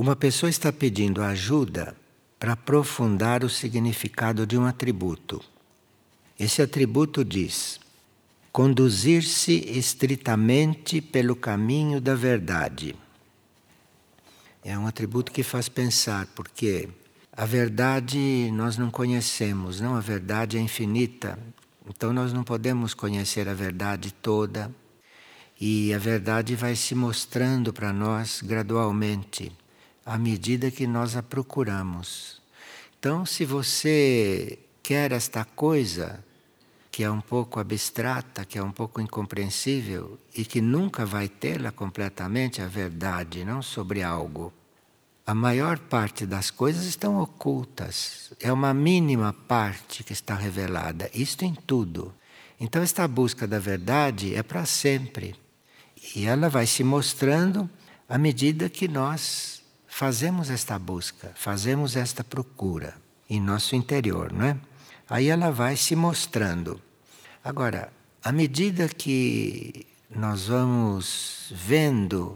Uma pessoa está pedindo ajuda para aprofundar o significado de um atributo. Esse atributo diz: conduzir-se estritamente pelo caminho da verdade. É um atributo que faz pensar, porque a verdade nós não conhecemos, não? A verdade é infinita. Então nós não podemos conhecer a verdade toda. E a verdade vai se mostrando para nós gradualmente, à medida que nós a procuramos. Então, se você quer esta coisa, que é um pouco abstrata, que é um pouco incompreensível e que nunca vai tê-la completamente a verdade, não sobre algo. A maior parte das coisas estão ocultas. É uma mínima parte que está revelada. Isto em tudo. Então esta busca da verdade é para sempre. E ela vai se mostrando à medida que nós fazemos esta busca, fazemos esta procura em nosso interior, não é? Aí ela vai se mostrando. Agora, à medida que nós vamos vendo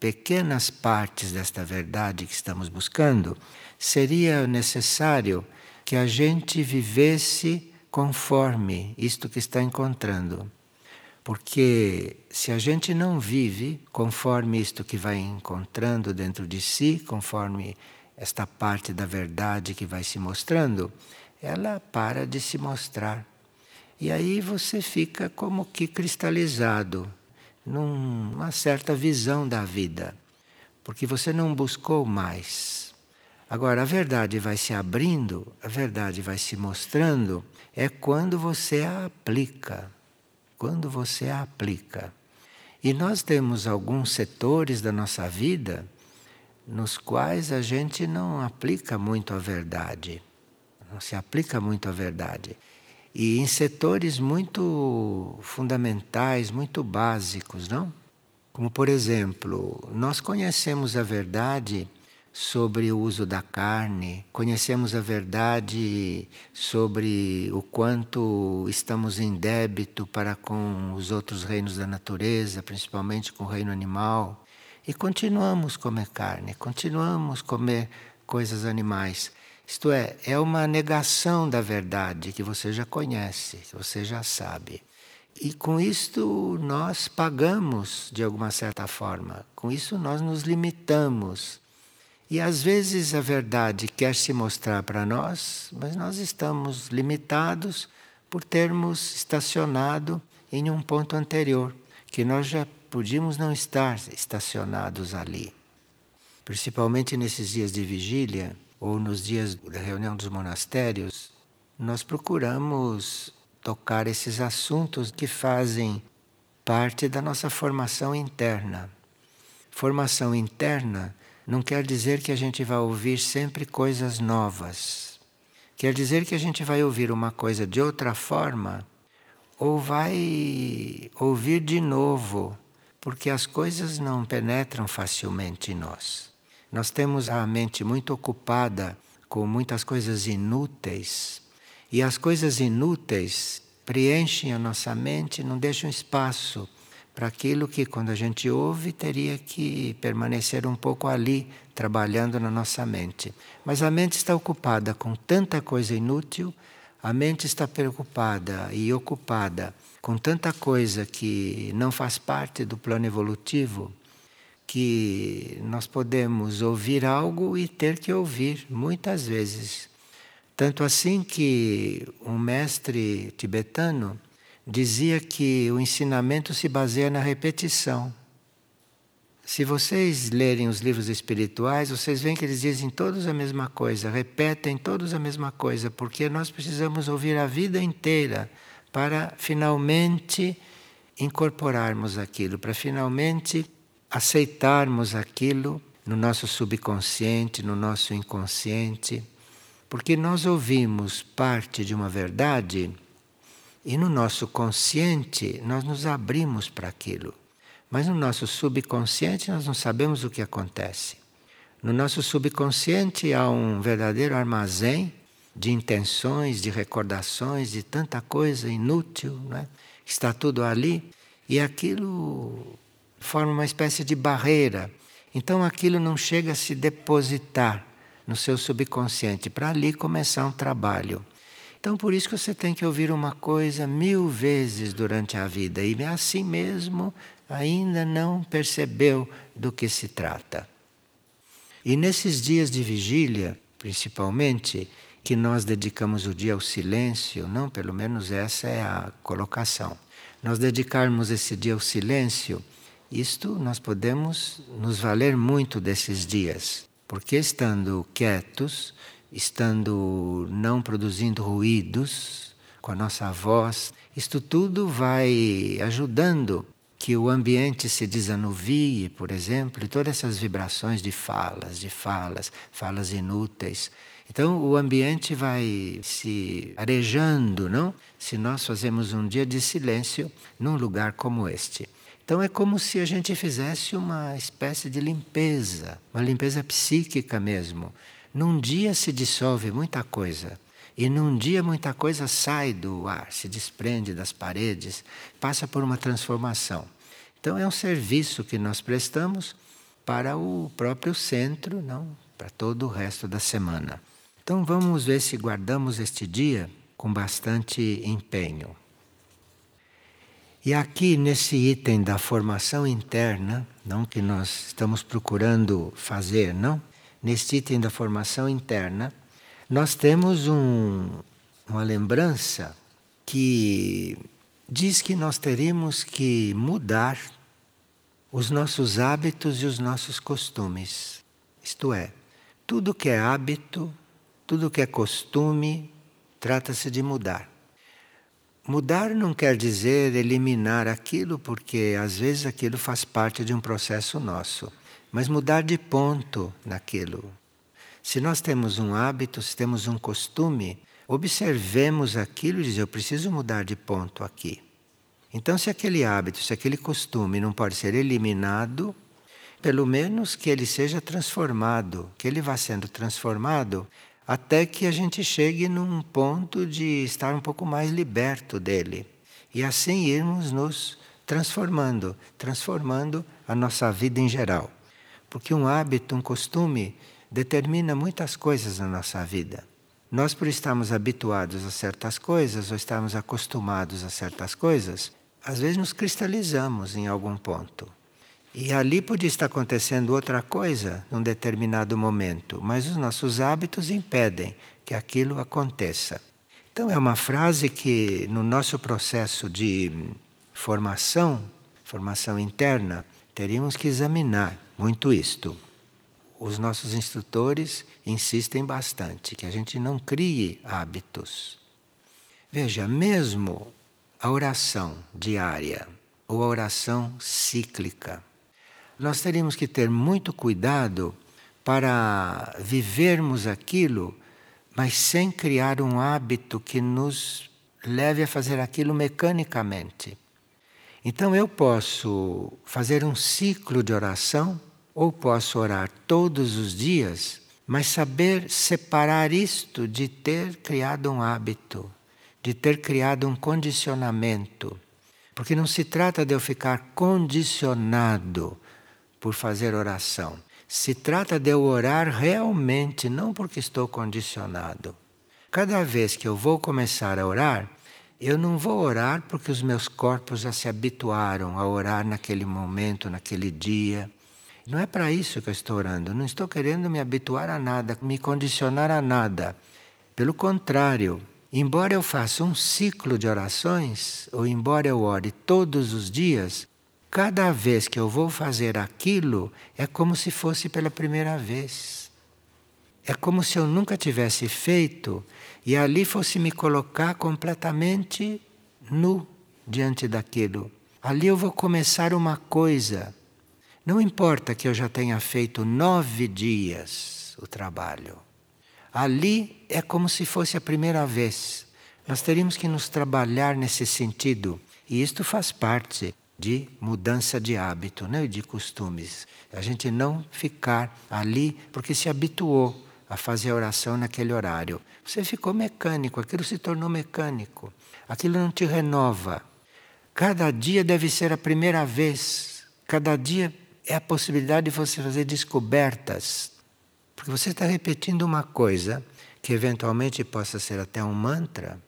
pequenas partes desta verdade que estamos buscando, seria necessário que a gente vivesse conforme isto que está encontrando. Porque se a gente não vive conforme isto que vai encontrando dentro de si, conforme esta parte da verdade que vai se mostrando, ela para de se mostrar. E aí você fica como que cristalizado numa certa visão da vida, porque você não buscou mais. Agora, a verdade vai se abrindo, a verdade vai se mostrando, é quando você a aplica. Quando você a aplica. E nós temos alguns setores da nossa vida nos quais a gente não aplica muito a verdade não se aplica muito à verdade. E em setores muito fundamentais, muito básicos, não? Como, por exemplo, nós conhecemos a verdade sobre o uso da carne, conhecemos a verdade sobre o quanto estamos em débito para com os outros reinos da natureza, principalmente com o reino animal, e continuamos comer carne, continuamos comer coisas animais. Isto é, é uma negação da verdade que você já conhece, que você já sabe. E com isto nós pagamos de alguma certa forma, com isso nós nos limitamos. E às vezes a verdade quer se mostrar para nós, mas nós estamos limitados por termos estacionado em um ponto anterior, que nós já podíamos não estar estacionados ali. Principalmente nesses dias de vigília, ou nos dias da reunião dos monastérios, nós procuramos tocar esses assuntos que fazem parte da nossa formação interna. Formação interna não quer dizer que a gente vai ouvir sempre coisas novas. Quer dizer que a gente vai ouvir uma coisa de outra forma ou vai ouvir de novo, porque as coisas não penetram facilmente em nós. Nós temos a mente muito ocupada com muitas coisas inúteis, e as coisas inúteis preenchem a nossa mente, não deixam espaço para aquilo que, quando a gente ouve, teria que permanecer um pouco ali, trabalhando na nossa mente. Mas a mente está ocupada com tanta coisa inútil, a mente está preocupada e ocupada com tanta coisa que não faz parte do plano evolutivo que nós podemos ouvir algo e ter que ouvir muitas vezes. Tanto assim que um mestre tibetano dizia que o ensinamento se baseia na repetição. Se vocês lerem os livros espirituais, vocês veem que eles dizem todos a mesma coisa, repetem todos a mesma coisa, porque nós precisamos ouvir a vida inteira para finalmente incorporarmos aquilo, para finalmente aceitarmos aquilo no nosso subconsciente, no nosso inconsciente, porque nós ouvimos parte de uma verdade e no nosso consciente nós nos abrimos para aquilo. Mas no nosso subconsciente nós não sabemos o que acontece. No nosso subconsciente há um verdadeiro armazém de intenções, de recordações, de tanta coisa inútil, não é? Está tudo ali e aquilo forma uma espécie de barreira Então aquilo não chega a se depositar no seu subconsciente para ali começar um trabalho. Então por isso que você tem que ouvir uma coisa mil vezes durante a vida e assim mesmo ainda não percebeu do que se trata. E nesses dias de vigília, principalmente, que nós dedicamos o dia ao silêncio, não, pelo menos essa é a colocação. Nós dedicarmos esse dia ao silêncio, isto nós podemos nos valer muito desses dias, porque estando quietos, estando não produzindo ruídos com a nossa voz, isto tudo vai ajudando que o ambiente se desanuvie, por exemplo, e todas essas vibrações de falas, de falas, falas inúteis. Então o ambiente vai se arejando, não? Se nós fazemos um dia de silêncio num lugar como este. Então é como se a gente fizesse uma espécie de limpeza, uma limpeza psíquica mesmo. Num dia se dissolve muita coisa. E num dia muita coisa sai do ar, se desprende das paredes, passa por uma transformação. Então é um serviço que nós prestamos para o próprio centro, não para todo o resto da semana. Então vamos ver se guardamos este dia com bastante empenho. E aqui nesse item da formação interna, não que nós estamos procurando fazer, não? Neste item da formação interna, nós temos um, uma lembrança que diz que nós teremos que mudar os nossos hábitos e os nossos costumes. Isto é, tudo que é hábito, tudo que é costume, trata-se de mudar. Mudar não quer dizer eliminar aquilo, porque às vezes aquilo faz parte de um processo nosso, mas mudar de ponto naquilo. Se nós temos um hábito, se temos um costume, observemos aquilo e dizer: eu preciso mudar de ponto aqui. Então, se aquele hábito, se aquele costume não pode ser eliminado, pelo menos que ele seja transformado, que ele vá sendo transformado até que a gente chegue num ponto de estar um pouco mais liberto dele. E assim irmos nos transformando, transformando a nossa vida em geral. Porque um hábito, um costume, determina muitas coisas na nossa vida. Nós, por estarmos habituados a certas coisas ou estarmos acostumados a certas coisas, às vezes nos cristalizamos em algum ponto. E ali podia estar acontecendo outra coisa num determinado momento, mas os nossos hábitos impedem que aquilo aconteça. Então, é uma frase que, no nosso processo de formação, formação interna, teríamos que examinar muito isto os nossos instrutores insistem bastante que a gente não crie hábitos. Veja, mesmo a oração diária ou a oração cíclica, nós teríamos que ter muito cuidado para vivermos aquilo, mas sem criar um hábito que nos leve a fazer aquilo mecanicamente. Então eu posso fazer um ciclo de oração ou posso orar todos os dias, mas saber separar isto de ter criado um hábito, de ter criado um condicionamento. Porque não se trata de eu ficar condicionado por fazer oração. Se trata de eu orar realmente, não porque estou condicionado. Cada vez que eu vou começar a orar, eu não vou orar porque os meus corpos já se habituaram a orar naquele momento, naquele dia. Não é para isso que eu estou orando. Não estou querendo me habituar a nada, me condicionar a nada. Pelo contrário, embora eu faça um ciclo de orações, ou embora eu ore todos os dias, cada vez que eu vou fazer aquilo é como se fosse pela primeira vez. É como se eu nunca tivesse feito e ali fosse me colocar completamente nu diante daquilo. Ali eu vou começar uma coisa não importa que eu já tenha feito nove dias o trabalho. Ali é como se fosse a primeira vez. Nós teríamos que nos trabalhar nesse sentido. E isto faz parte de mudança de hábito né, de costumes. A gente não ficar ali porque se habituou a fazer a oração naquele horário. Você ficou mecânico, aquilo se tornou mecânico. Aquilo não te renova. Cada dia deve ser a primeira vez. Cada dia é a possibilidade de você fazer descobertas. Porque você está repetindo uma coisa que eventualmente possa ser até um mantra.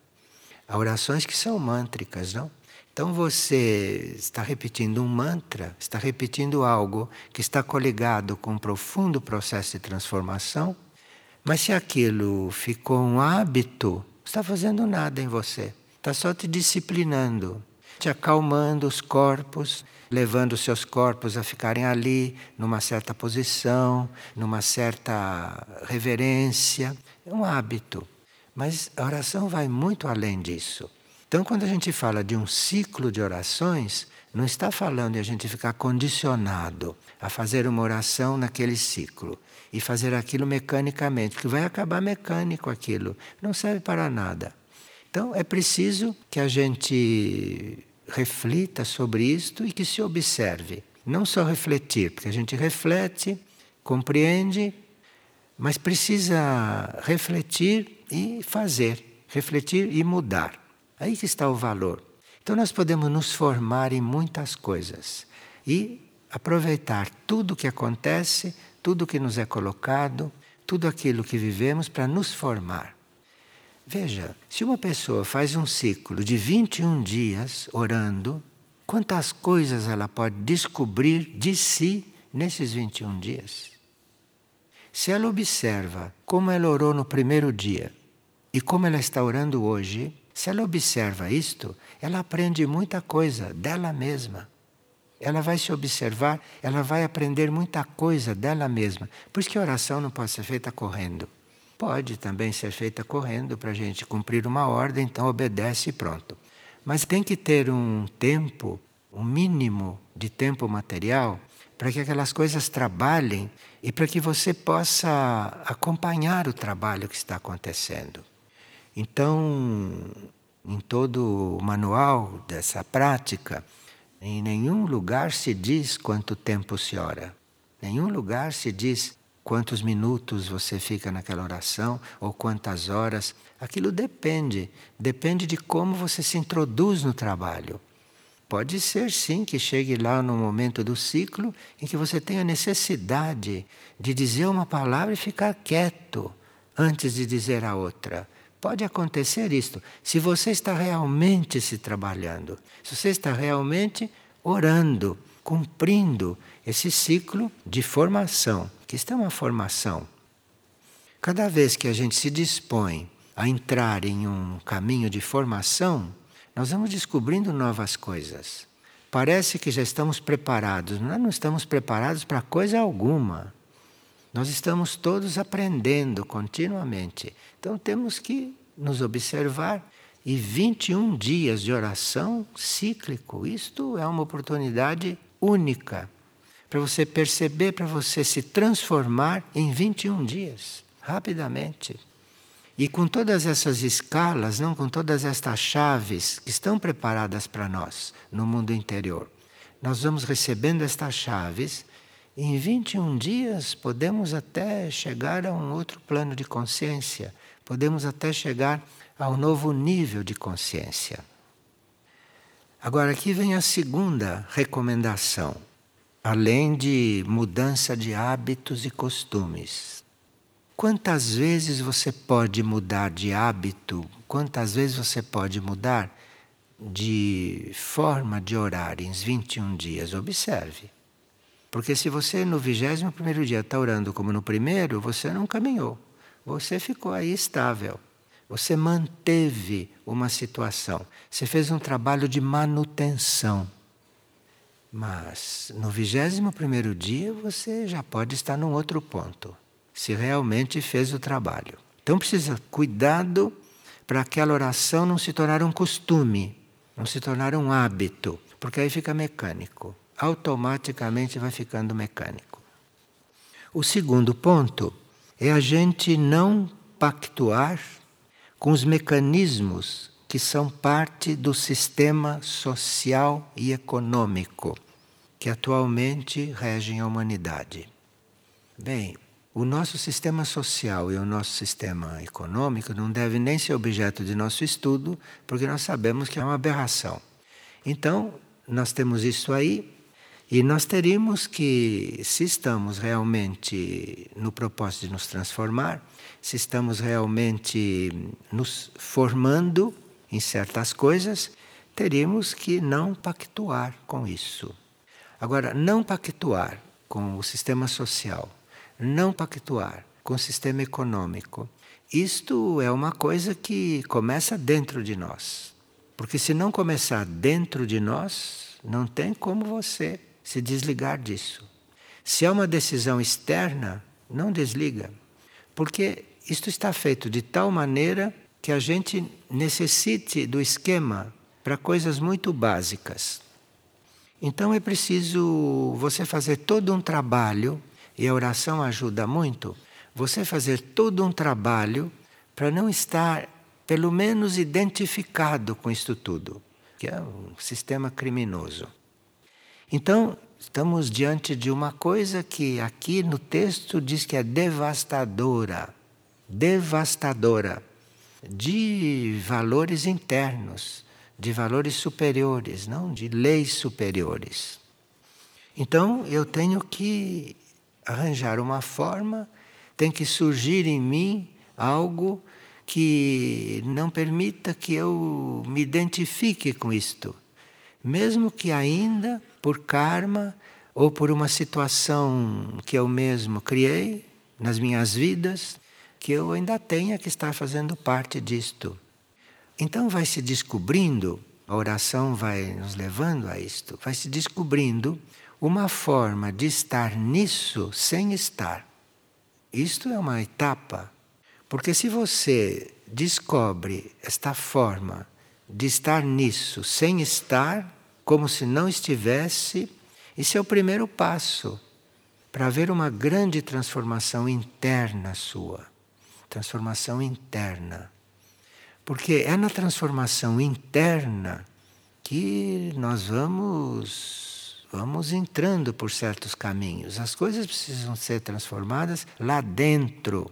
Há orações que são mântricas, não? Então você está repetindo um mantra, está repetindo algo que está coligado com um profundo processo de transformação, mas se aquilo ficou um hábito, está fazendo nada em você, está só te disciplinando, te acalmando os corpos, levando seus corpos a ficarem ali, numa certa posição, numa certa reverência. É um hábito. Mas a oração vai muito além disso. Então, quando a gente fala de um ciclo de orações, não está falando de a gente ficar condicionado a fazer uma oração naquele ciclo e fazer aquilo mecanicamente, porque vai acabar mecânico aquilo, não serve para nada. Então, é preciso que a gente reflita sobre isto e que se observe. Não só refletir, porque a gente reflete, compreende, mas precisa refletir e fazer, refletir e mudar. Aí que está o valor. Então nós podemos nos formar em muitas coisas e aproveitar tudo o que acontece, tudo o que nos é colocado, tudo aquilo que vivemos para nos formar. Veja, se uma pessoa faz um ciclo de 21 dias orando, quantas coisas ela pode descobrir de si nesses 21 dias? Se ela observa como ela orou no primeiro dia e como ela está orando hoje, se ela observa isto, ela aprende muita coisa dela mesma. Ela vai se observar, ela vai aprender muita coisa dela mesma. Por isso que a oração não pode ser feita correndo. Pode também ser feita correndo para a gente cumprir uma ordem, então obedece e pronto. Mas tem que ter um tempo, um mínimo de tempo material, para que aquelas coisas trabalhem e para que você possa acompanhar o trabalho que está acontecendo. Então, em todo o manual dessa prática, em nenhum lugar se diz quanto tempo se ora. Nenhum lugar se diz quantos minutos você fica naquela oração ou quantas horas. Aquilo depende, depende de como você se introduz no trabalho. Pode ser sim que chegue lá no momento do ciclo em que você tenha necessidade de dizer uma palavra e ficar quieto antes de dizer a outra. Pode acontecer isto se você está realmente se trabalhando, se você está realmente orando, cumprindo esse ciclo de formação, que está uma formação. Cada vez que a gente se dispõe a entrar em um caminho de formação, nós vamos descobrindo novas coisas. Parece que já estamos preparados, nós não estamos preparados para coisa alguma. Nós estamos todos aprendendo continuamente. Então temos que nos observar e 21 dias de oração cíclico. Isto é uma oportunidade única para você perceber, para você se transformar em 21 dias, rapidamente. E com todas essas escalas, não com todas estas chaves que estão preparadas para nós no mundo interior, nós vamos recebendo estas chaves em 21 dias podemos até chegar a um outro plano de consciência, podemos até chegar a um novo nível de consciência. Agora, aqui vem a segunda recomendação, além de mudança de hábitos e costumes. Quantas vezes você pode mudar de hábito? Quantas vezes você pode mudar de forma de orar em 21 dias? Observe. Porque se você no vigésimo primeiro dia está orando como no primeiro, você não caminhou. Você ficou aí estável. Você manteve uma situação. Você fez um trabalho de manutenção. Mas no vigésimo primeiro dia você já pode estar num outro ponto. Se realmente fez o trabalho. Então precisa cuidado para aquela oração não se tornar um costume, não se tornar um hábito, porque aí fica mecânico automaticamente vai ficando mecânico. O segundo ponto é a gente não pactuar com os mecanismos que são parte do sistema social e econômico que atualmente regem a humanidade. Bem, o nosso sistema social e o nosso sistema econômico não devem nem ser objeto de nosso estudo, porque nós sabemos que é uma aberração. Então, nós temos isso aí E nós teríamos que, se estamos realmente no propósito de nos transformar, se estamos realmente nos formando em certas coisas, teríamos que não pactuar com isso. Agora, não pactuar com o sistema social, não pactuar com o sistema econômico, isto é uma coisa que começa dentro de nós. Porque se não começar dentro de nós, não tem como você se desligar disso. Se é uma decisão externa, não desliga. Porque isto está feito de tal maneira que a gente necessite do esquema para coisas muito básicas. Então é preciso você fazer todo um trabalho, e a oração ajuda muito, você fazer todo um trabalho para não estar, pelo menos, identificado com isto tudo, que é um sistema criminoso. Então, estamos diante de uma coisa que aqui no texto diz que é devastadora devastadora de valores internos, de valores superiores, não de leis superiores. Então eu tenho que arranjar uma forma, tem que surgir em mim algo que não permita que eu me identifique com isto, mesmo que ainda por karma ou por uma situação que eu mesmo criei nas minhas vidas, que eu ainda tenha que estar fazendo parte disto. Então vai se descobrindo, a oração vai nos levando a isto, vai se descobrindo uma forma de estar nisso sem estar. Isto é uma etapa, porque se você descobre esta forma de estar nisso sem estar, como se não estivesse, isso é o primeiro passo para haver uma grande transformação interna sua transformação interna. Porque é na transformação interna que nós vamos vamos entrando por certos caminhos. As coisas precisam ser transformadas lá dentro.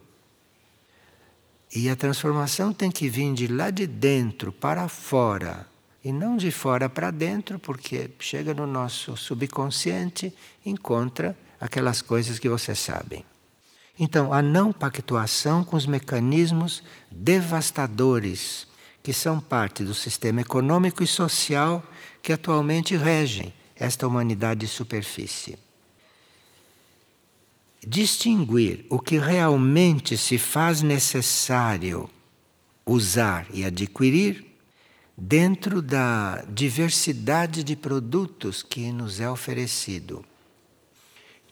E a transformação tem que vir de lá de dentro para fora. E não de fora para dentro, porque chega no nosso subconsciente encontra aquelas coisas que vocês sabem. Então, a não pactuação com os mecanismos devastadores que são parte do sistema econômico e social que atualmente regem esta humanidade de superfície. Distinguir o que realmente se faz necessário usar e adquirir dentro da diversidade de produtos que nos é oferecido.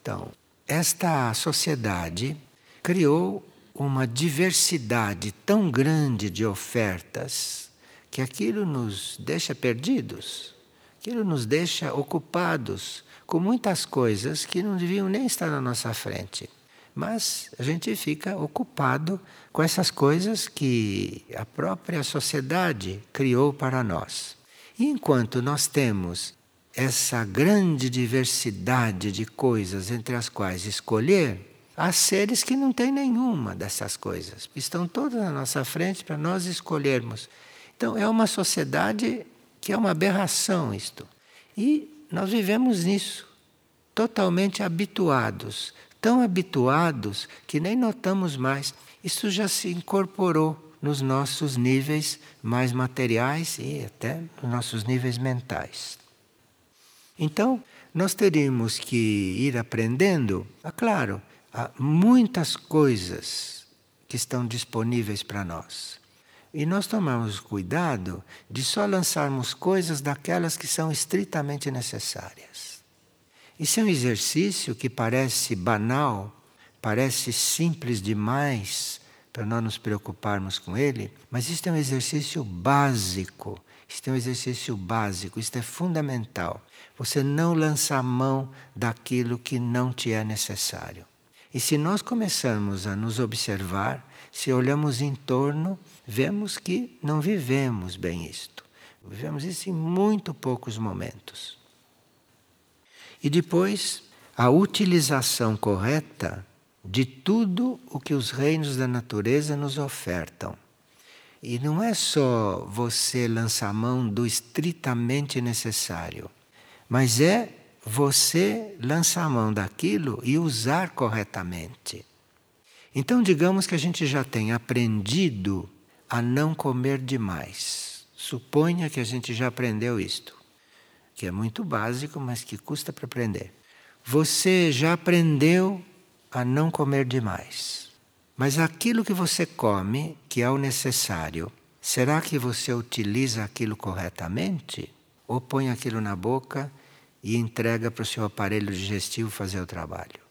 Então, esta sociedade criou uma diversidade tão grande de ofertas que aquilo nos deixa perdidos, aquilo nos deixa ocupados com muitas coisas que não deviam nem estar na nossa frente. Mas a gente fica ocupado com essas coisas que a própria sociedade criou para nós. E enquanto nós temos essa grande diversidade de coisas entre as quais escolher, há seres que não têm nenhuma dessas coisas. Estão todas na nossa frente para nós escolhermos. Então é uma sociedade que é uma aberração isto. E nós vivemos nisso, totalmente habituados, tão habituados que nem notamos mais. Isso já se incorporou nos nossos níveis mais materiais e até nos nossos níveis mentais. Então, nós teríamos que ir aprendendo, ah, claro, há muitas coisas que estão disponíveis para nós. E nós tomamos cuidado de só lançarmos coisas daquelas que são estritamente necessárias. Isso é um exercício que parece banal, parece simples demais para nós nos preocuparmos com ele, mas isto é um exercício básico. Isto é um exercício básico, isto é fundamental. Você não lança a mão daquilo que não te é necessário. E se nós começarmos a nos observar, se olhamos em torno, vemos que não vivemos bem isto. Vivemos isso em muito poucos momentos. E depois, a utilização correta de tudo o que os reinos da natureza nos ofertam. E não é só você lançar mão do estritamente necessário mas é você lança a mão daquilo e usar corretamente. Então, digamos que a gente já tem aprendido a não comer demais. Suponha que a gente já aprendeu isto, que é muito básico, mas que custa para aprender. Você já aprendeu a não comer demais. Mas aquilo que você come, que é o necessário, será que você utiliza aquilo corretamente? Ou põe aquilo na boca e entrega para o seu aparelho digestivo fazer o trabalho?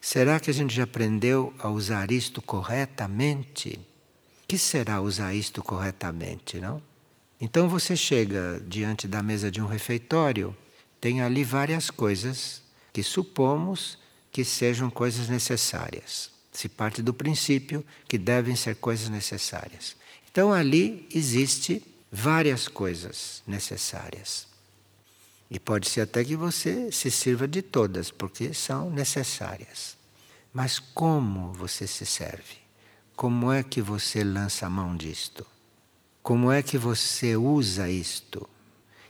Será que a gente já aprendeu a usar isto corretamente? Que será usar isto corretamente, não? Então você chega diante da mesa de um refeitório, tem ali várias coisas que supomos que sejam coisas necessárias. Se parte do princípio que devem ser coisas necessárias. Então ali existe várias coisas necessárias. E pode ser até que você se sirva de todas, porque são necessárias. Mas como você se serve? Como é que você lança a mão disto? Como é que você usa isto?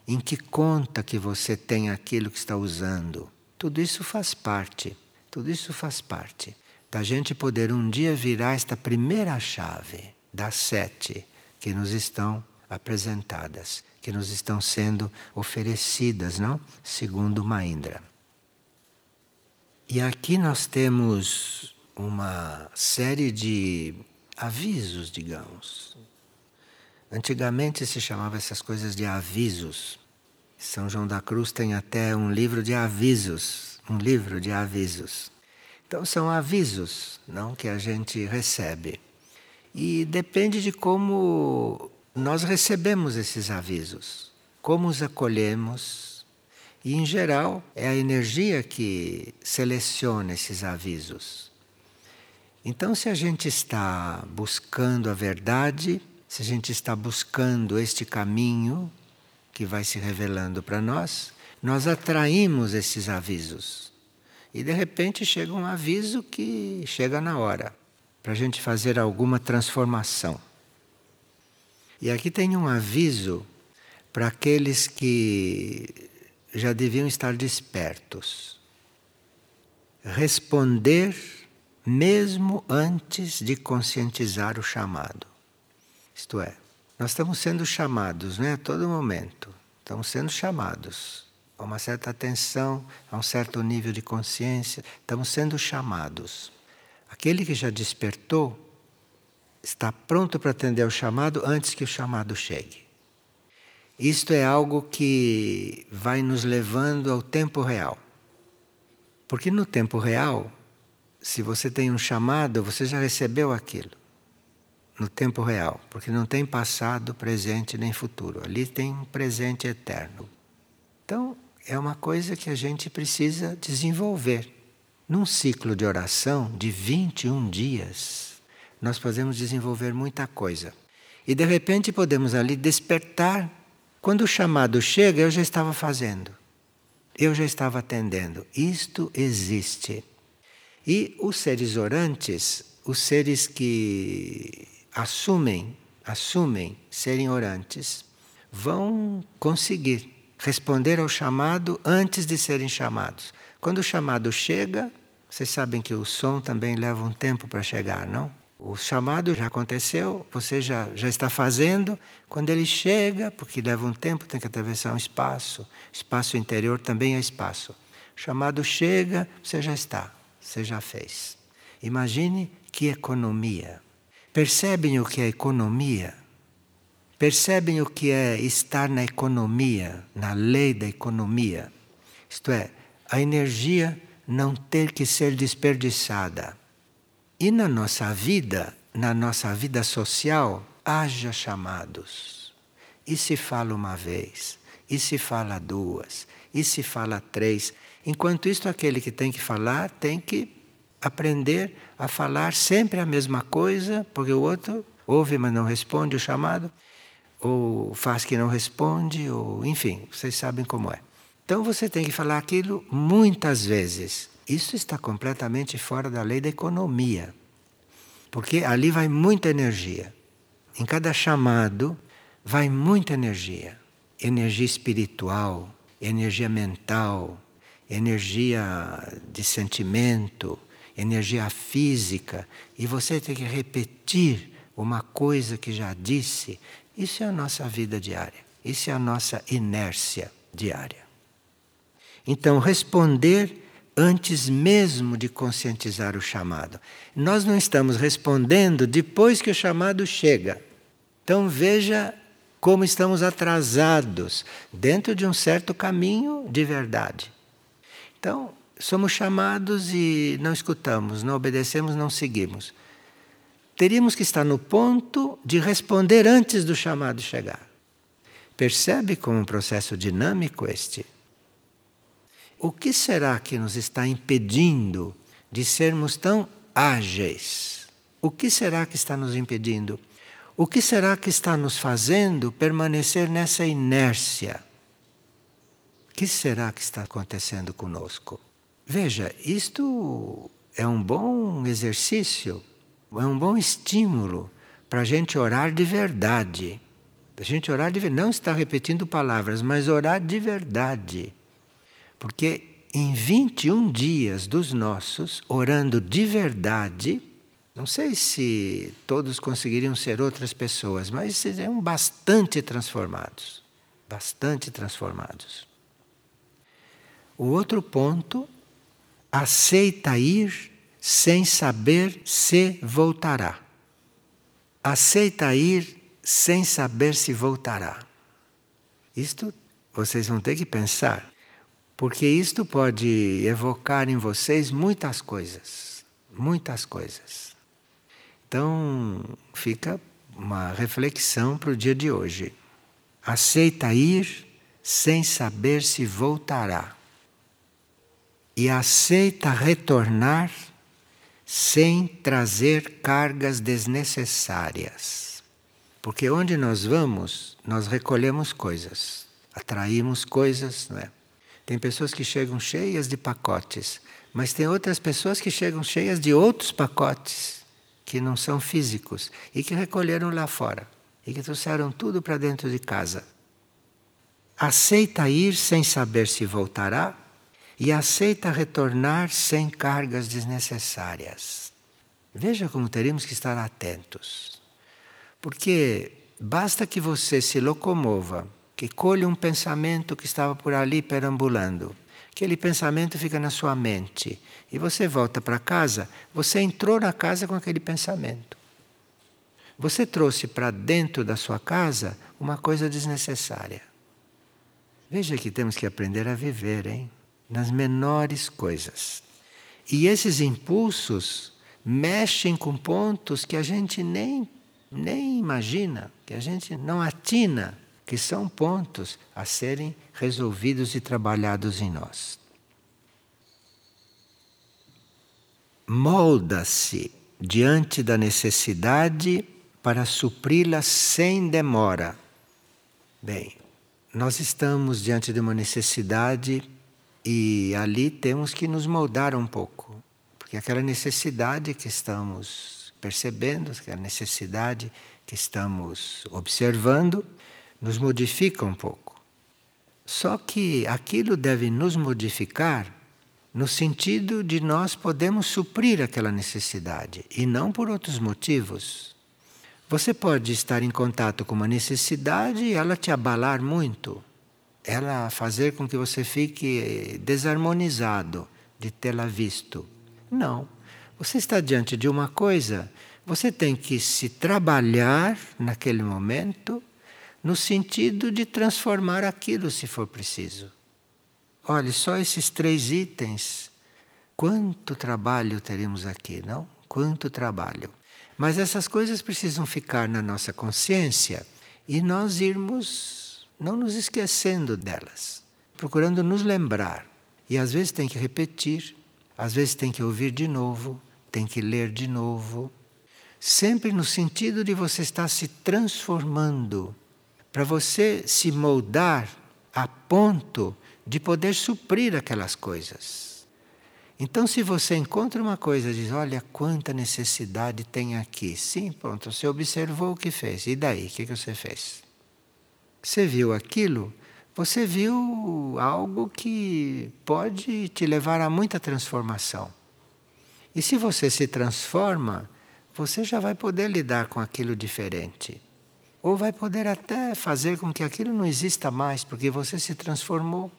Em que conta que você tem aquilo que está usando? Tudo isso faz parte, tudo isso faz parte da gente poder um dia virar esta primeira chave das sete que nos estão apresentadas que nos estão sendo oferecidas, não? Segundo Maindra. E aqui nós temos uma série de avisos, digamos. Antigamente se chamava essas coisas de avisos. São João da Cruz tem até um livro de avisos, um livro de avisos. Então são avisos, não que a gente recebe. E depende de como nós recebemos esses avisos, como os acolhemos, e em geral é a energia que seleciona esses avisos. Então, se a gente está buscando a verdade, se a gente está buscando este caminho que vai se revelando para nós, nós atraímos esses avisos. E de repente chega um aviso que chega na hora para a gente fazer alguma transformação. E aqui tem um aviso para aqueles que já deviam estar despertos. Responder mesmo antes de conscientizar o chamado. Isto é, nós estamos sendo chamados né, a todo momento. Estamos sendo chamados a uma certa atenção, a um certo nível de consciência. Estamos sendo chamados. Aquele que já despertou está pronto para atender ao chamado antes que o chamado chegue. Isto é algo que vai nos levando ao tempo real. Porque no tempo real, se você tem um chamado, você já recebeu aquilo. No tempo real, porque não tem passado, presente nem futuro. Ali tem um presente eterno. Então, é uma coisa que a gente precisa desenvolver. Num ciclo de oração de 21 dias, nós podemos desenvolver muita coisa. E de repente podemos ali despertar. Quando o chamado chega, eu já estava fazendo. Eu já estava atendendo. Isto existe. E os seres orantes, os seres que assumem, assumem serem orantes, vão conseguir responder ao chamado antes de serem chamados. Quando o chamado chega, vocês sabem que o som também leva um tempo para chegar, não? O chamado já aconteceu, você já, já está fazendo. Quando ele chega, porque leva um tempo, tem que atravessar um espaço. Espaço interior também é espaço. O chamado chega, você já está, você já fez. Imagine que economia. Percebem o que é economia? Percebem o que é estar na economia, na lei da economia? Isto é, a energia não ter que ser desperdiçada. E na nossa vida, na nossa vida social, haja chamados. E se fala uma vez, e se fala duas, e se fala três. Enquanto isso, aquele que tem que falar tem que aprender a falar sempre a mesma coisa, porque o outro ouve, mas não responde o chamado, ou faz que não responde, ou enfim, vocês sabem como é. Então você tem que falar aquilo muitas vezes. Isso está completamente fora da lei da economia. Porque ali vai muita energia. Em cada chamado vai muita energia. Energia espiritual, energia mental, energia de sentimento, energia física, e você tem que repetir uma coisa que já disse, isso é a nossa vida diária, isso é a nossa inércia diária. Então, responder antes mesmo de conscientizar o chamado. Nós não estamos respondendo depois que o chamado chega. Então, veja como estamos atrasados dentro de um certo caminho de verdade. Então, somos chamados e não escutamos, não obedecemos, não seguimos. Teríamos que estar no ponto de responder antes do chamado chegar. Percebe como um processo dinâmico este? O que será que nos está impedindo de sermos tão ágeis? O que será que está nos impedindo? O que será que está nos fazendo permanecer nessa inércia? O que será que está acontecendo conosco? Veja, isto é um bom exercício, é um bom estímulo para a gente orar de verdade. A gente orar de não está repetindo palavras, mas orar de verdade. Porque em 21 dias dos nossos, orando de verdade, não sei se todos conseguiriam ser outras pessoas, mas seriam bastante transformados. Bastante transformados. O outro ponto, aceita ir sem saber se voltará. Aceita ir sem saber se voltará. Isto vocês vão ter que pensar, porque isto pode evocar em vocês muitas coisas, muitas coisas. Então, fica uma reflexão para o dia de hoje. Aceita ir sem saber se voltará. E aceita retornar sem trazer cargas desnecessárias. Porque onde nós vamos, nós recolhemos coisas, atraímos coisas, não é? Tem pessoas que chegam cheias de pacotes, mas tem outras pessoas que chegam cheias de outros pacotes que não são físicos e que recolheram lá fora e que trouxeram tudo para dentro de casa. Aceita ir sem saber se voltará e aceita retornar sem cargas desnecessárias. Veja como teríamos que estar atentos. Porque basta que você se locomova, que colhe um pensamento que estava por ali perambulando Aquele pensamento fica na sua mente e você volta para casa, você entrou na casa com aquele pensamento. Você trouxe para dentro da sua casa uma coisa desnecessária. Veja que temos que aprender a viver, hein? Nas menores coisas. E esses impulsos mexem com pontos que a gente nem, nem imagina, que a gente não atina que são pontos a serem resolvidos e trabalhados em nós. Molda-se diante da necessidade para supri-la sem demora. Bem, nós estamos diante de uma necessidade e ali temos que nos moldar um pouco, porque aquela necessidade que estamos percebendo, aquela necessidade que estamos observando, nos modifica um pouco. Só que aquilo deve nos modificar no sentido de nós podemos suprir aquela necessidade e não por outros motivos. Você pode estar em contato com uma necessidade e ela te abalar muito, ela fazer com que você fique desarmonizado de tê-la visto. Não. Você está diante de uma coisa, você tem que se trabalhar naquele momento no sentido de transformar aquilo se for preciso. Olhe, só esses três itens, quanto trabalho teremos aqui, não? Quanto trabalho. Mas essas coisas precisam ficar na nossa consciência e nós irmos não nos esquecendo delas, procurando nos lembrar. E às vezes tem que repetir, às vezes tem que ouvir de novo, tem que ler de novo, sempre no sentido de você estar se transformando para você se moldar a ponto de poder suprir aquelas coisas. Então, se você encontra uma coisa diz: Olha quanta necessidade tem aqui. Sim, pronto, você observou o que fez. E daí? O que você fez? Você viu aquilo? você viu algo que pode te levar a muita transformação. E se você se transforma, você já vai poder lidar com aquilo diferente. Ou vai poder até fazer com que aquilo não exista mais, porque você se transformou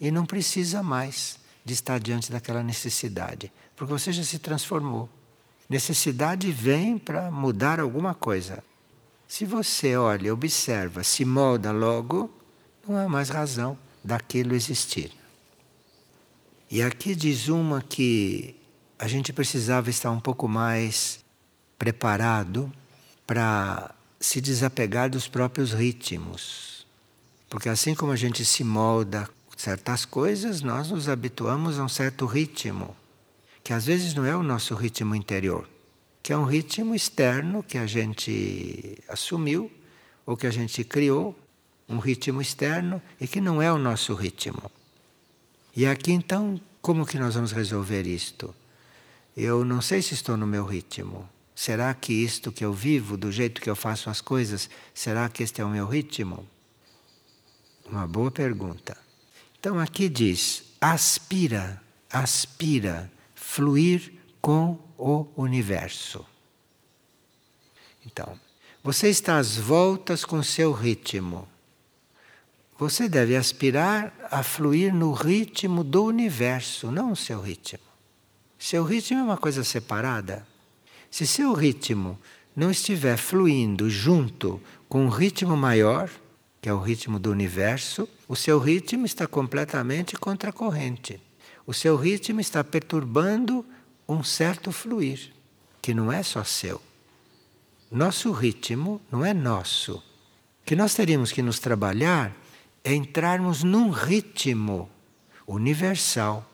e não precisa mais de estar diante daquela necessidade, porque você já se transformou. Necessidade vem para mudar alguma coisa. Se você olha, observa, se molda logo, não há mais razão daquilo existir. E aqui diz uma que a gente precisava estar um pouco mais preparado para se desapegar dos próprios ritmos. Porque assim como a gente se molda certas coisas, nós nos habituamos a um certo ritmo, que às vezes não é o nosso ritmo interior, que é um ritmo externo que a gente assumiu ou que a gente criou, um ritmo externo e que não é o nosso ritmo. E aqui então, como que nós vamos resolver isto? Eu não sei se estou no meu ritmo. Será que isto que eu vivo, do jeito que eu faço as coisas, será que este é o meu ritmo? Uma boa pergunta. Então aqui diz: aspira, aspira, fluir com o universo. Então, você está às voltas com seu ritmo. Você deve aspirar a fluir no ritmo do universo, não o seu ritmo. Seu ritmo é uma coisa separada. Se seu ritmo não estiver fluindo junto com um ritmo maior, que é o ritmo do universo, o seu ritmo está completamente contra corrente. O seu ritmo está perturbando um certo fluir, que não é só seu. Nosso ritmo não é nosso. O que nós teríamos que nos trabalhar é entrarmos num ritmo universal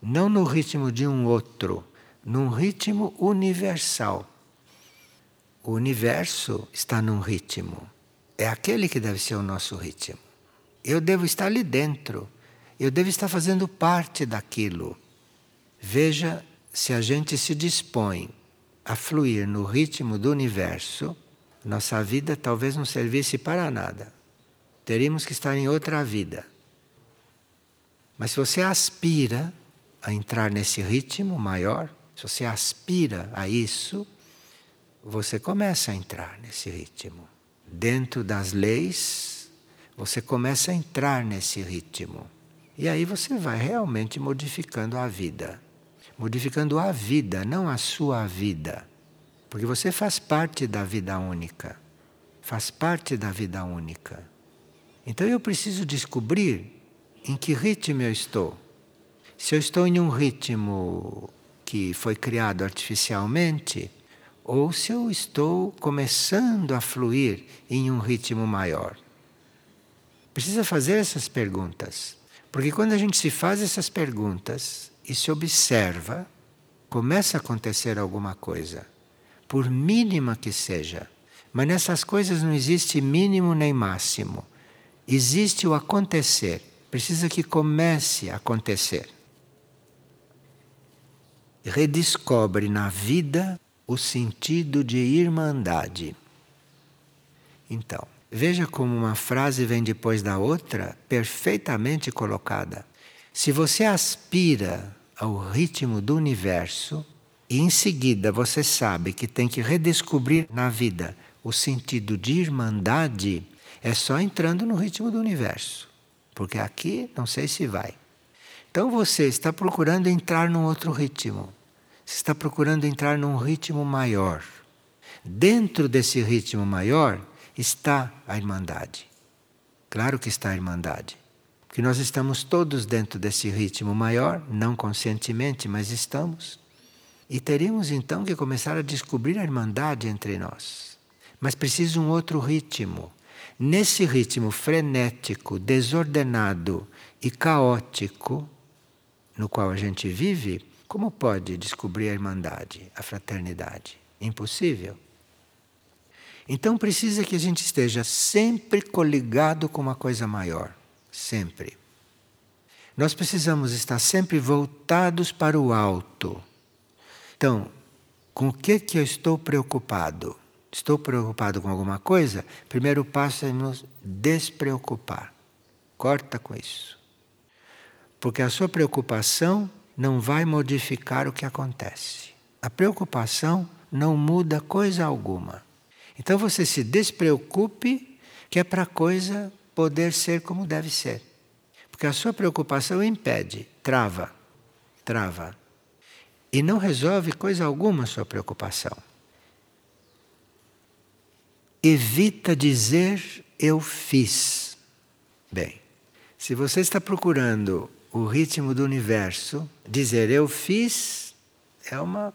não no ritmo de um outro, num ritmo universal. O universo está num ritmo. É aquele que deve ser o nosso ritmo. Eu devo estar ali dentro. Eu devo estar fazendo parte daquilo. Veja se a gente se dispõe a fluir no ritmo do universo, nossa vida talvez não servisse para nada. Teríamos que estar em outra vida. Mas se você aspira a entrar nesse ritmo maior, se você aspira a isso, você começa a entrar nesse ritmo. Dentro das leis, você começa a entrar nesse ritmo. E aí você vai realmente modificando a vida. Modificando a vida, não a sua vida. Porque você faz parte da vida única. Faz parte da vida única. Então eu preciso descobrir em que ritmo eu estou. Se eu estou em um ritmo que foi criado artificialmente, ou se eu estou começando a fluir em um ritmo maior. Precisa fazer essas perguntas, porque quando a gente se faz essas perguntas e se observa, começa a acontecer alguma coisa, por mínima que seja. Mas nessas coisas não existe mínimo nem máximo. Existe o acontecer. Precisa que comece a acontecer redescobre na vida o sentido de irmandade. Então, veja como uma frase vem depois da outra, perfeitamente colocada. Se você aspira ao ritmo do universo e em seguida você sabe que tem que redescobrir na vida o sentido de irmandade, é só entrando no ritmo do universo. Porque aqui não sei se vai. Então você está procurando entrar num outro ritmo. Você está procurando entrar num ritmo maior. Dentro desse ritmo maior está a Irmandade. Claro que está a Irmandade. Porque nós estamos todos dentro desse ritmo maior, não conscientemente, mas estamos. E teríamos então que começar a descobrir a Irmandade entre nós. Mas precisa um outro ritmo. Nesse ritmo frenético, desordenado e caótico no qual a gente vive, como pode descobrir a irmandade, a fraternidade? Impossível. Então precisa que a gente esteja sempre coligado com uma coisa maior, sempre. Nós precisamos estar sempre voltados para o alto. Então, com o que que eu estou preocupado? Estou preocupado com alguma coisa? Primeiro passo é nos despreocupar. Corta com isso. Porque a sua preocupação não vai modificar o que acontece. A preocupação não muda coisa alguma. Então você se despreocupe, que é para a coisa poder ser como deve ser. Porque a sua preocupação impede, trava, trava. E não resolve coisa alguma a sua preocupação. Evita dizer eu fiz. Bem, se você está procurando o ritmo do universo, dizer eu fiz é uma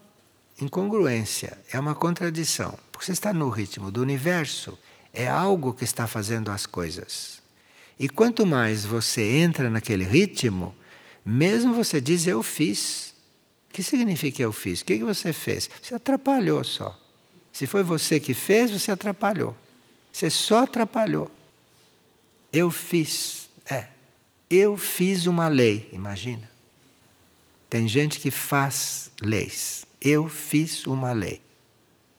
incongruência, é uma contradição. Porque você está no ritmo do universo, é algo que está fazendo as coisas. E quanto mais você entra naquele ritmo, mesmo você diz eu fiz. O que significa eu fiz? O que você fez? Você atrapalhou só. Se foi você que fez, você atrapalhou. Você só atrapalhou. Eu fiz. É. Eu fiz uma lei, imagina. Tem gente que faz leis. Eu fiz uma lei.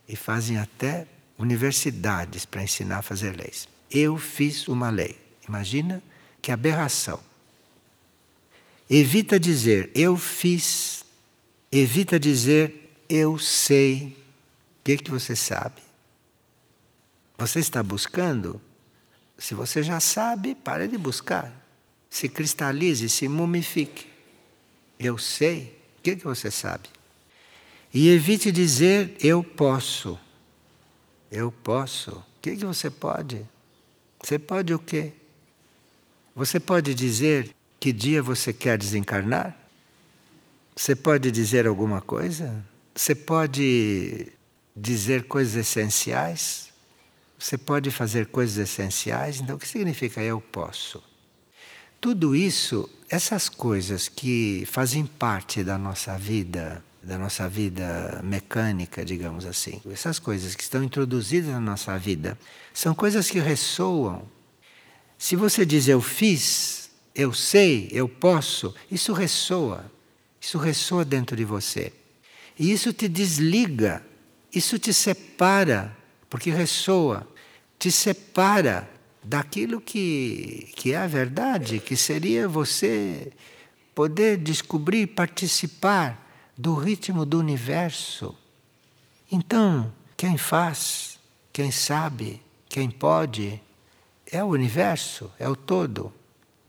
E fazem até universidades para ensinar a fazer leis. Eu fiz uma lei. Imagina que aberração. Evita dizer eu fiz. Evita dizer eu sei. O que, que você sabe? Você está buscando? Se você já sabe, pare de buscar. Se cristalize, se mumifique. Eu sei. O que, que você sabe? E evite dizer eu posso. Eu posso. O que, que você pode? Você pode o quê? Você pode dizer que dia você quer desencarnar? Você pode dizer alguma coisa? Você pode dizer coisas essenciais? Você pode fazer coisas essenciais? Então, o que significa eu posso? Tudo isso, essas coisas que fazem parte da nossa vida, da nossa vida mecânica, digamos assim, essas coisas que estão introduzidas na nossa vida, são coisas que ressoam. Se você diz eu fiz, eu sei, eu posso, isso ressoa. Isso ressoa dentro de você. E isso te desliga, isso te separa porque ressoa, te separa daquilo que, que é a verdade, que seria você poder descobrir, participar do ritmo do universo. Então, quem faz, quem sabe, quem pode, é o universo, é o todo.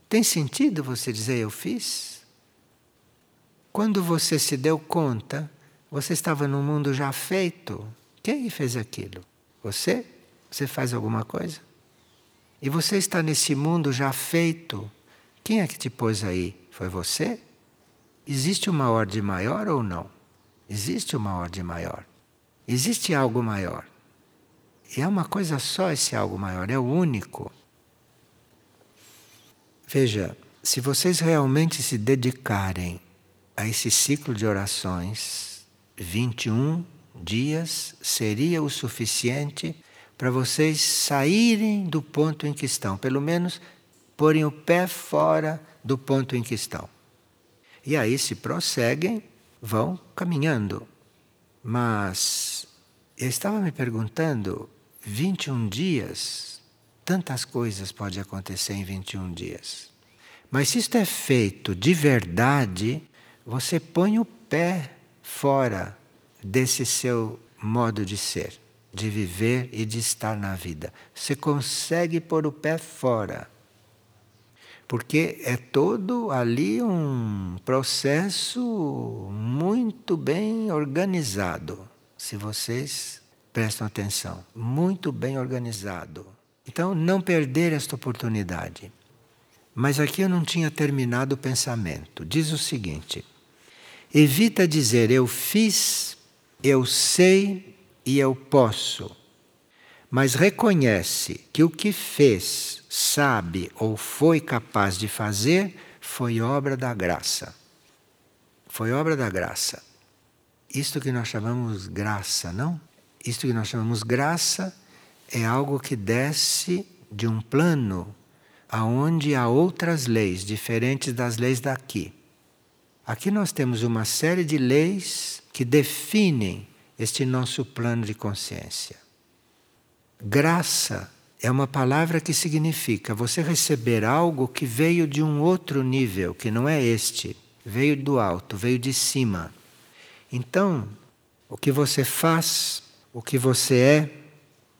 Tem sentido você dizer eu fiz? Quando você se deu conta, você estava num mundo já feito. Quem fez aquilo? Você? Você faz alguma coisa? E você está nesse mundo já feito. Quem é que te pôs aí? Foi você? Existe uma ordem maior ou não? Existe uma ordem maior. Existe algo maior. E é uma coisa só esse algo maior, é o único. Veja, se vocês realmente se dedicarem a esse ciclo de orações, 21 dias seria o suficiente para vocês saírem do ponto em que estão, pelo menos porem o pé fora do ponto em que estão. E aí, se prosseguem, vão caminhando. Mas eu estava me perguntando: 21 dias, tantas coisas podem acontecer em 21 dias. Mas se isto é feito de verdade, você põe o pé fora desse seu modo de ser, de viver e de estar na vida. Você consegue pôr o pé fora. Porque é todo ali um processo muito bem organizado, se vocês prestam atenção. Muito bem organizado. Então, não perder esta oportunidade. Mas aqui eu não tinha terminado o pensamento. Diz o seguinte: evita dizer eu fiz eu sei e eu posso, mas reconhece que o que fez, sabe ou foi capaz de fazer foi obra da graça. Foi obra da graça. Isto que nós chamamos graça, não? Isto que nós chamamos graça é algo que desce de um plano aonde há outras leis diferentes das leis daqui. Aqui nós temos uma série de leis que definem este nosso plano de consciência. Graça é uma palavra que significa você receber algo que veio de um outro nível, que não é este, veio do alto, veio de cima. Então, o que você faz, o que você é,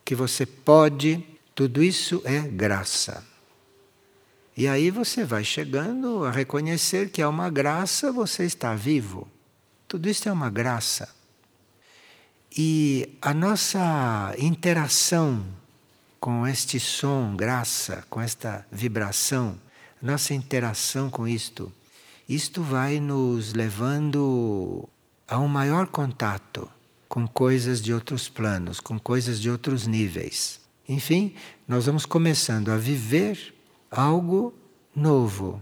o que você pode, tudo isso é graça. E aí você vai chegando a reconhecer que é uma graça você estar vivo. Tudo isso é uma graça. E a nossa interação com este som, graça, com esta vibração, nossa interação com isto, isto vai nos levando a um maior contato com coisas de outros planos, com coisas de outros níveis. Enfim, nós vamos começando a viver algo novo,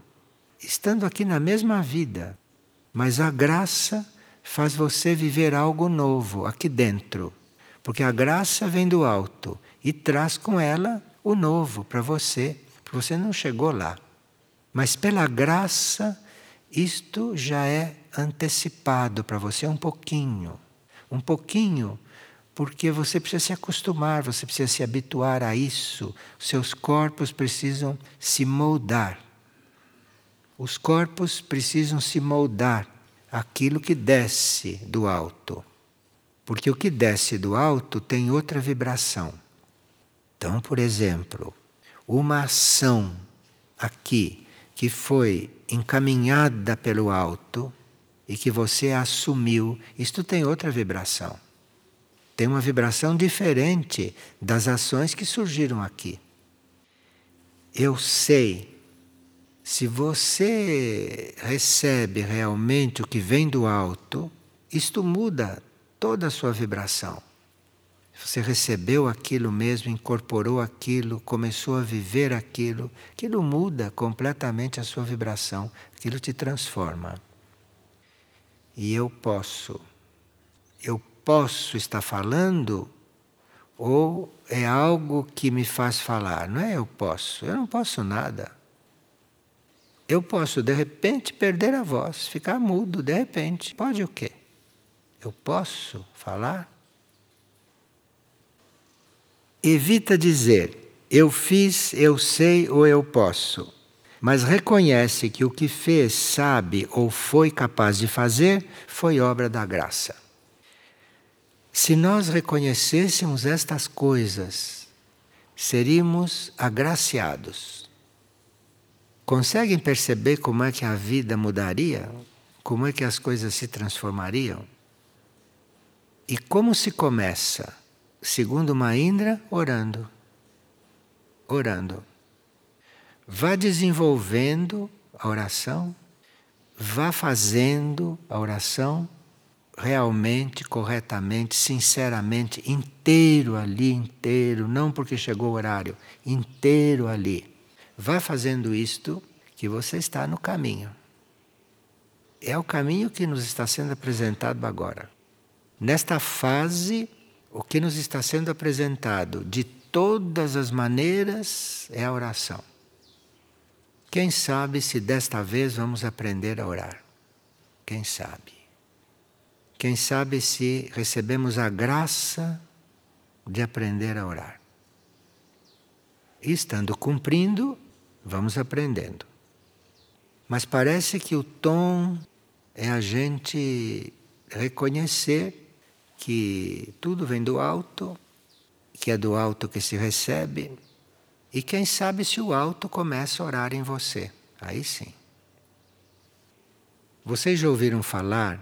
estando aqui na mesma vida, mas a graça faz você viver algo novo aqui dentro, porque a graça vem do alto e traz com ela o novo para você, porque você não chegou lá. Mas pela graça, isto já é antecipado para você um pouquinho, um pouquinho porque você precisa se acostumar, você precisa se habituar a isso. Seus corpos precisam se moldar. Os corpos precisam se moldar aquilo que desce do alto. Porque o que desce do alto tem outra vibração. Então, por exemplo, uma ação aqui que foi encaminhada pelo alto e que você assumiu, isto tem outra vibração tem uma vibração diferente das ações que surgiram aqui. Eu sei, se você recebe realmente o que vem do alto, isto muda toda a sua vibração. Você recebeu aquilo mesmo, incorporou aquilo, começou a viver aquilo, aquilo muda completamente a sua vibração, aquilo te transforma. E eu posso, eu posso estar falando ou é algo que me faz falar. Não é eu posso, eu não posso nada. Eu posso de repente perder a voz, ficar mudo de repente. Pode o quê? Eu posso falar? Evita dizer eu fiz, eu sei ou eu posso, mas reconhece que o que fez, sabe ou foi capaz de fazer foi obra da graça. Se nós reconhecêssemos estas coisas, seríamos agraciados. Conseguem perceber como é que a vida mudaria? Como é que as coisas se transformariam? E como se começa? Segundo Maindra, orando. Orando. Vá desenvolvendo a oração, vá fazendo a oração realmente, corretamente, sinceramente, inteiro ali, inteiro, não porque chegou o horário, inteiro ali. Vá fazendo isto que você está no caminho. É o caminho que nos está sendo apresentado agora. Nesta fase, o que nos está sendo apresentado de todas as maneiras é a oração. Quem sabe se desta vez vamos aprender a orar? Quem sabe? Quem sabe se recebemos a graça de aprender a orar. E estando cumprindo, vamos aprendendo. Mas parece que o tom é a gente reconhecer que tudo vem do alto, que é do alto que se recebe, e quem sabe se o alto começa a orar em você. Aí sim. Vocês já ouviram falar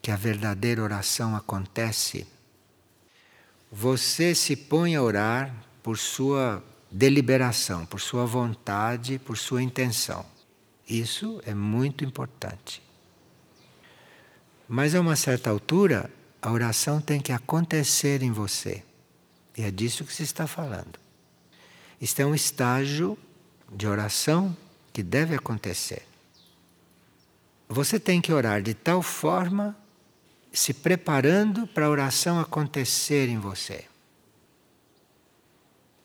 que a verdadeira oração acontece, você se põe a orar por sua deliberação, por sua vontade, por sua intenção. Isso é muito importante. Mas a uma certa altura, a oração tem que acontecer em você. E é disso que se está falando. Isto é um estágio de oração que deve acontecer. Você tem que orar de tal forma se preparando para a oração acontecer em você.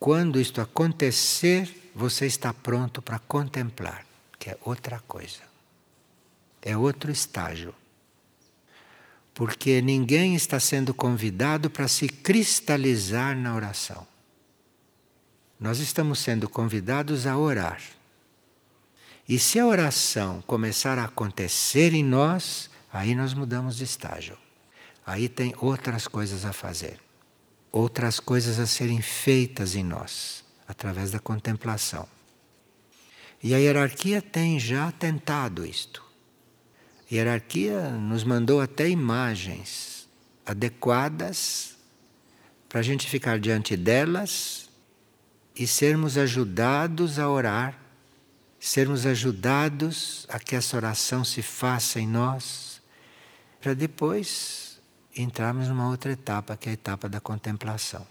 Quando isto acontecer, você está pronto para contemplar, que é outra coisa. É outro estágio. Porque ninguém está sendo convidado para se cristalizar na oração. nós estamos sendo convidados a orar. E se a oração começar a acontecer em nós, aí nós mudamos de estágio. Aí tem outras coisas a fazer, outras coisas a serem feitas em nós, através da contemplação. E a hierarquia tem já tentado isto. A hierarquia nos mandou até imagens adequadas para a gente ficar diante delas e sermos ajudados a orar, sermos ajudados a que essa oração se faça em nós, para depois entrarmos numa outra etapa, que é a etapa da contemplação.